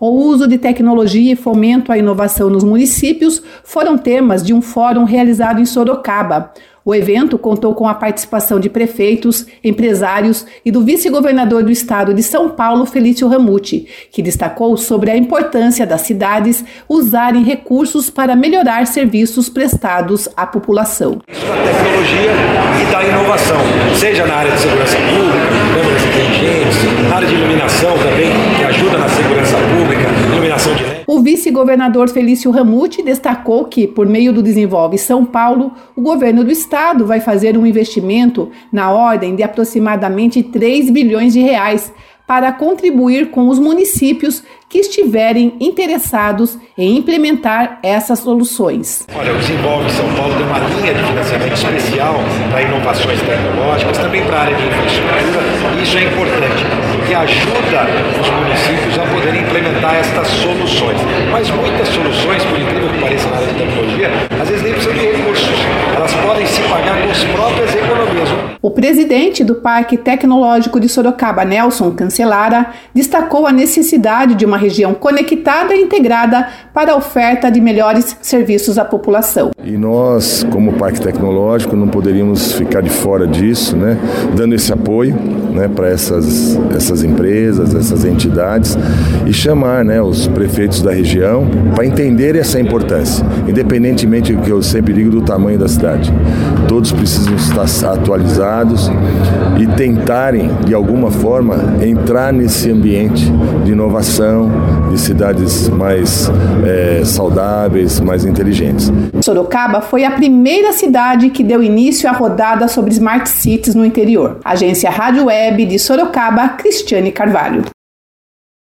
O uso de tecnologia e fomento à inovação nos municípios foram temas de um fórum realizado em Sorocaba. O evento contou com a participação de prefeitos, empresários e do vice-governador do estado de São Paulo, Felício Ramuti, que destacou sobre a importância das cidades usarem recursos para melhorar serviços prestados à população. Da tecnologia e da inovação, seja na área de segurança pública, câmeras inteligentes, área de iluminação vice-governador Felício Ramuti destacou que, por meio do Desenvolve São Paulo, o governo do estado vai fazer um investimento na ordem de aproximadamente 3 bilhões de reais para contribuir com os municípios que estiverem interessados em implementar essas soluções. Olha, o Desenvolve São Paulo tem uma linha de financiamento especial para inovações tecnológicas, também para a área de infraestrutura, e isso é importante, porque ajuda os municípios a estas soluções. Mas muitas soluções, por incrível que pareça na área de tecnologia, às vezes nem precisam de recursos, elas podem se pagar com as próprias economias. O presidente do Parque Tecnológico de Sorocaba, Nelson Cancelara, destacou a necessidade de uma região conectada e integrada para a oferta de melhores serviços à população. E nós, como Parque Tecnológico, não poderíamos ficar de fora disso, né? dando esse apoio né, para essas, essas empresas, essas entidades e chamar né, os prefeitos da região para entender essa importância, independentemente do que eu sempre digo do tamanho da cidade. Todos precisam estar atualizados e tentarem, de alguma forma, entrar nesse ambiente de inovação, de cidades mais é, saudáveis, mais inteligentes. Sorocaba foi a primeira cidade que deu início à rodada sobre Smart Cities no interior. Agência Rádio Web de Sorocaba, Cristiane Carvalho.